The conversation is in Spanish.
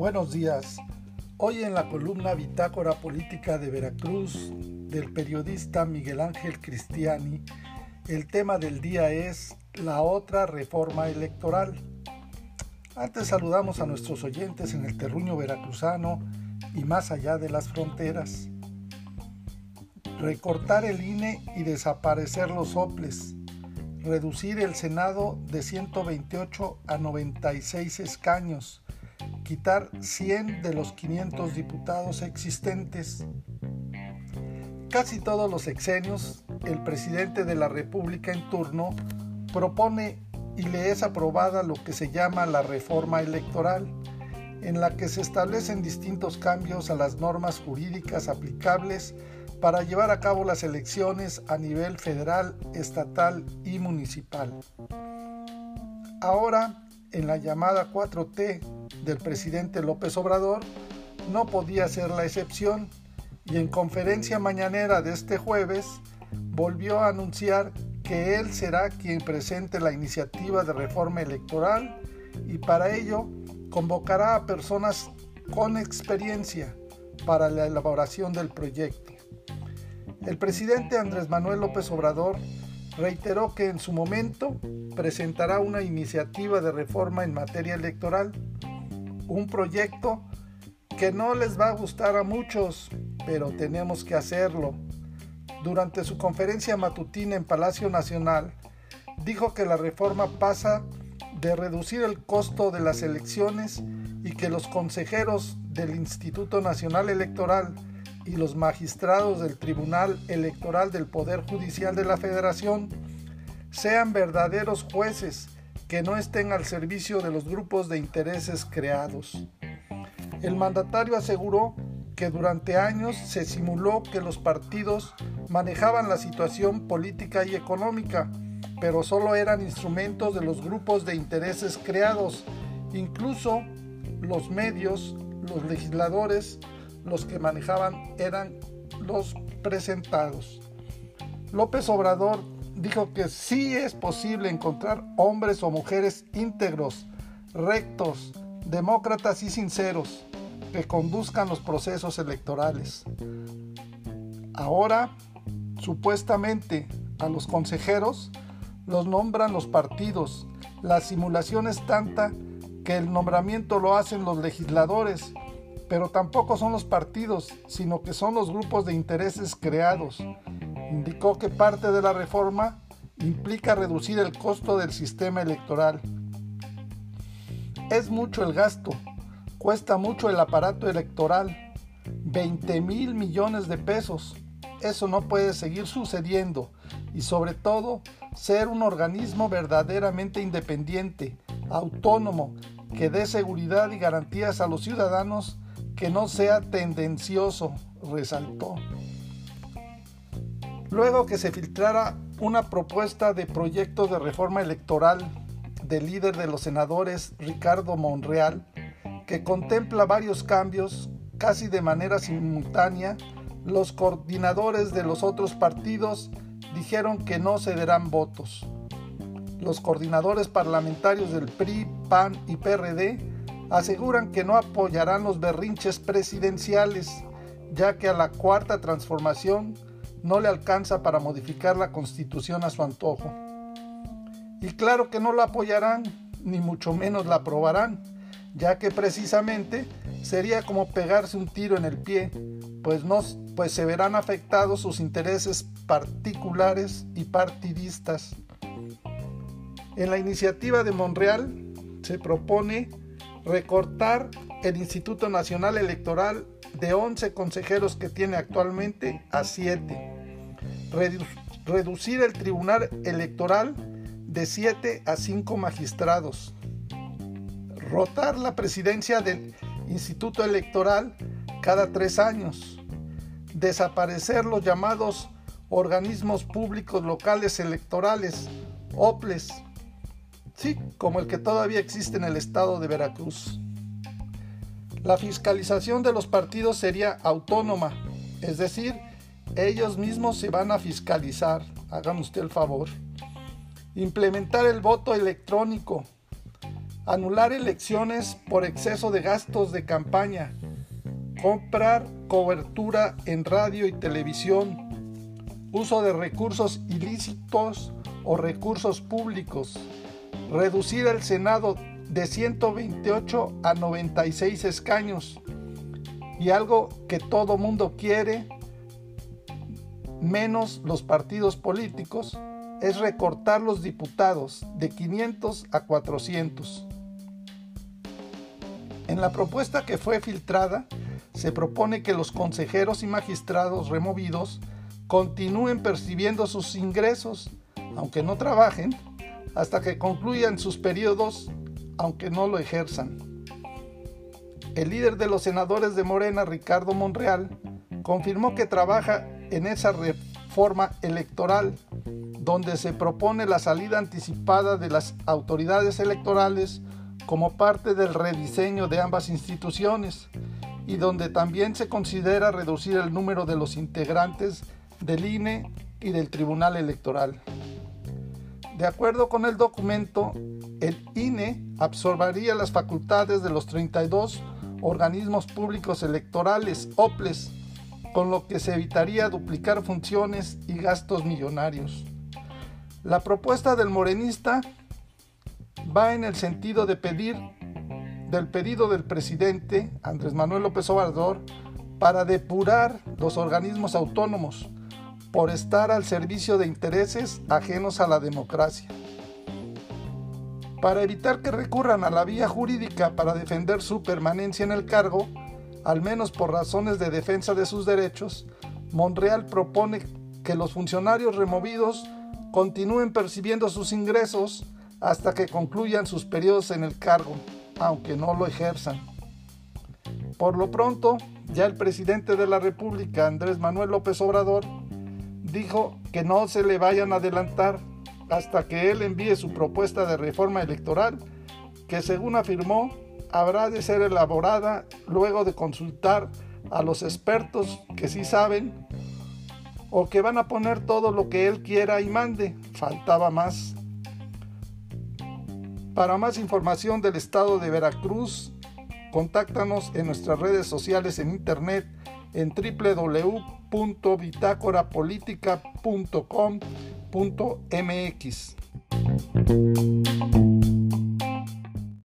Buenos días. Hoy en la columna Bitácora Política de Veracruz del periodista Miguel Ángel Cristiani, el tema del día es la otra reforma electoral. Antes saludamos a nuestros oyentes en el terruño veracruzano y más allá de las fronteras. Recortar el INE y desaparecer los soples. Reducir el Senado de 128 a 96 escaños quitar 100 de los 500 diputados existentes. Casi todos los exenios, el presidente de la República en turno propone y le es aprobada lo que se llama la reforma electoral, en la que se establecen distintos cambios a las normas jurídicas aplicables para llevar a cabo las elecciones a nivel federal, estatal y municipal. Ahora, en la llamada 4T del presidente López Obrador no podía ser la excepción y en conferencia mañanera de este jueves volvió a anunciar que él será quien presente la iniciativa de reforma electoral y para ello convocará a personas con experiencia para la elaboración del proyecto. El presidente Andrés Manuel López Obrador reiteró que en su momento presentará una iniciativa de reforma en materia electoral un proyecto que no les va a gustar a muchos, pero tenemos que hacerlo. Durante su conferencia matutina en Palacio Nacional, dijo que la reforma pasa de reducir el costo de las elecciones y que los consejeros del Instituto Nacional Electoral y los magistrados del Tribunal Electoral del Poder Judicial de la Federación sean verdaderos jueces que no estén al servicio de los grupos de intereses creados. El mandatario aseguró que durante años se simuló que los partidos manejaban la situación política y económica, pero solo eran instrumentos de los grupos de intereses creados. Incluso los medios, los legisladores, los que manejaban eran los presentados. López Obrador dijo que sí es posible encontrar hombres o mujeres íntegros, rectos, demócratas y sinceros que conduzcan los procesos electorales. Ahora, supuestamente, a los consejeros los nombran los partidos. La simulación es tanta que el nombramiento lo hacen los legisladores, pero tampoco son los partidos, sino que son los grupos de intereses creados indicó que parte de la reforma implica reducir el costo del sistema electoral. Es mucho el gasto, cuesta mucho el aparato electoral, 20 mil millones de pesos. Eso no puede seguir sucediendo y sobre todo ser un organismo verdaderamente independiente, autónomo, que dé seguridad y garantías a los ciudadanos, que no sea tendencioso, resaltó. Luego que se filtrara una propuesta de proyecto de reforma electoral del líder de los senadores, Ricardo Monreal, que contempla varios cambios casi de manera simultánea, los coordinadores de los otros partidos dijeron que no cederán votos. Los coordinadores parlamentarios del PRI, PAN y PRD aseguran que no apoyarán los berrinches presidenciales, ya que a la cuarta transformación no le alcanza para modificar la constitución a su antojo. Y claro que no la apoyarán, ni mucho menos la aprobarán, ya que precisamente sería como pegarse un tiro en el pie, pues, no, pues se verán afectados sus intereses particulares y partidistas. En la iniciativa de Monreal se propone recortar el Instituto Nacional Electoral de 11 consejeros que tiene actualmente a 7. reducir el Tribunal Electoral de 7 a 5 magistrados. Rotar la presidencia del Instituto Electoral cada tres años. Desaparecer los llamados organismos públicos locales electorales, OPLES, sí, como el que todavía existe en el estado de Veracruz. La fiscalización de los partidos sería autónoma, es decir, ellos mismos se van a fiscalizar, hagan usted el favor. Implementar el voto electrónico. anular elecciones por exceso de gastos de campaña, comprar cobertura en radio y televisión, uso de recursos ilícitos o recursos públicos, reducir el Senado de 128 a 96 escaños y algo que todo mundo quiere, menos los partidos políticos, es recortar los diputados de 500 a 400. En la propuesta que fue filtrada, se propone que los consejeros y magistrados removidos continúen percibiendo sus ingresos, aunque no trabajen, hasta que concluyan sus periodos, aunque no lo ejerzan. El líder de los senadores de Morena, Ricardo Monreal, confirmó que trabaja en esa reforma electoral, donde se propone la salida anticipada de las autoridades electorales como parte del rediseño de ambas instituciones y donde también se considera reducir el número de los integrantes del INE y del Tribunal Electoral. De acuerdo con el documento, el INE absorbería las facultades de los 32 organismos públicos electorales, OPLES, con lo que se evitaría duplicar funciones y gastos millonarios. La propuesta del morenista va en el sentido de pedir del pedido del presidente Andrés Manuel López Obrador para depurar los organismos autónomos por estar al servicio de intereses ajenos a la democracia. Para evitar que recurran a la vía jurídica para defender su permanencia en el cargo, al menos por razones de defensa de sus derechos, Monreal propone que los funcionarios removidos continúen percibiendo sus ingresos hasta que concluyan sus periodos en el cargo, aunque no lo ejerzan. Por lo pronto, ya el presidente de la República, Andrés Manuel López Obrador, dijo que no se le vayan a adelantar hasta que él envíe su propuesta de reforma electoral, que según afirmó, habrá de ser elaborada luego de consultar a los expertos que sí saben o que van a poner todo lo que él quiera y mande. Faltaba más. Para más información del estado de Veracruz, contáctanos en nuestras redes sociales en internet en www.bitácorapolítica.com.mx.